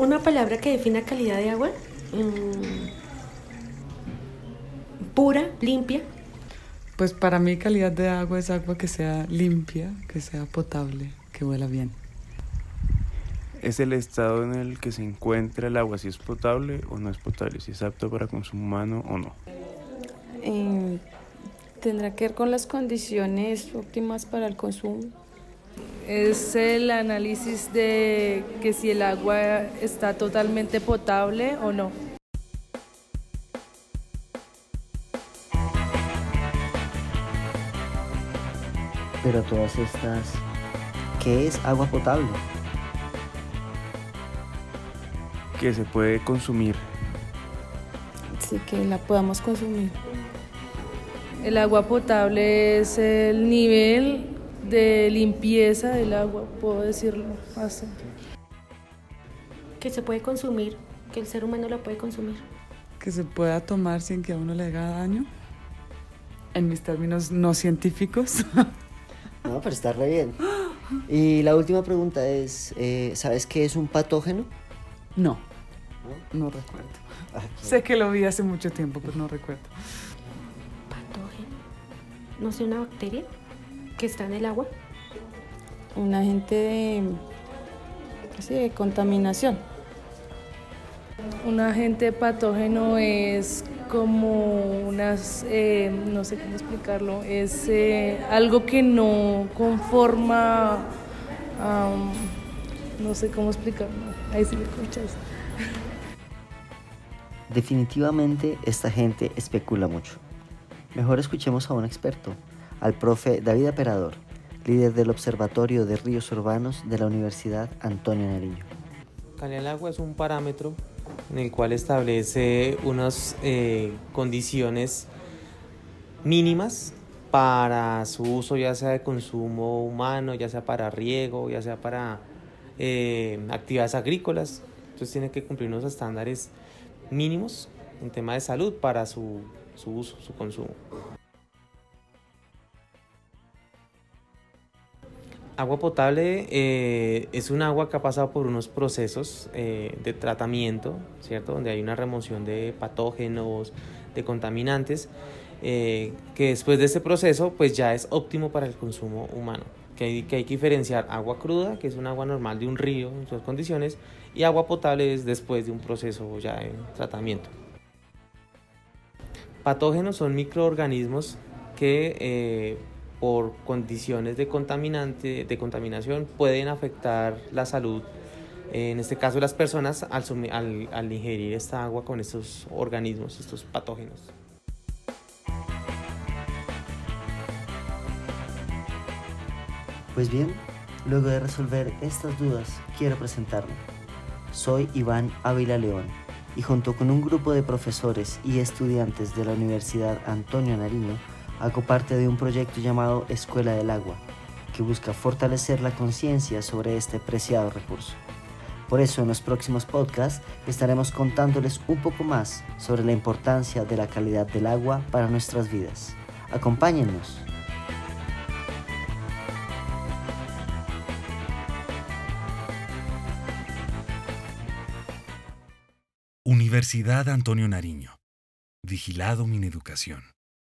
Una palabra que defina calidad de agua. Mm, pura, limpia. Pues para mí calidad de agua es agua que sea limpia, que sea potable, que huela bien. Es el estado en el que se encuentra el agua, si es potable o no es potable, si es apto para consumo humano o no. Eh, tendrá que ver con las condiciones óptimas para el consumo. Es el análisis de que si el agua está totalmente potable o no. Pero todas estas, ¿qué es agua potable? Que se puede consumir. Sí, que la podamos consumir. El agua potable es el nivel de limpieza del agua, puedo decirlo así. Que se puede consumir, que el ser humano la puede consumir. Que se pueda tomar sin que a uno le haga daño. En mis términos no científicos. No, pero está re bien. Y la última pregunta es, eh, ¿sabes qué es un patógeno? No, no recuerdo. Ah, Sé que lo vi hace mucho tiempo, pero no recuerdo. Patógeno. No sé, una bacteria que está en el agua. Un agente de, sí, de contaminación. Un agente patógeno es como unas, eh, no sé cómo explicarlo, es eh, algo que no conforma, no sé cómo explicarlo, ahí sí me escuchas. Definitivamente esta gente especula mucho. Mejor escuchemos a un experto, al profe David Aperador, líder del Observatorio de Ríos Urbanos de la Universidad Antonio Nariño. Calidad del agua es un parámetro en el cual establece unas eh, condiciones mínimas para su uso, ya sea de consumo humano, ya sea para riego, ya sea para eh, actividades agrícolas. Entonces tiene que cumplir unos estándares mínimos en tema de salud para su, su uso, su consumo. Agua potable eh, es un agua que ha pasado por unos procesos eh, de tratamiento, ¿cierto? Donde hay una remoción de patógenos, de contaminantes, eh, que después de ese proceso pues ya es óptimo para el consumo humano. Que hay, que hay que diferenciar agua cruda, que es un agua normal de un río en sus condiciones, y agua potable es después de un proceso ya de tratamiento. Patógenos son microorganismos que eh, por condiciones de contaminante, de contaminación pueden afectar la salud, en este caso las personas, al, al- al ingerir esta agua con estos organismos, estos patógenos. Pues bien, luego de resolver estas dudas, quiero presentarme. Soy Iván Ávila León y junto con un grupo de profesores y estudiantes de la Universidad Antonio Nariño, hago parte de un proyecto llamado Escuela del Agua, que busca fortalecer la conciencia sobre este preciado recurso. Por eso en los próximos podcasts estaremos contándoles un poco más sobre la importancia de la calidad del agua para nuestras vidas. Acompáñennos. Universidad Antonio Nariño. Vigilado Mineducación.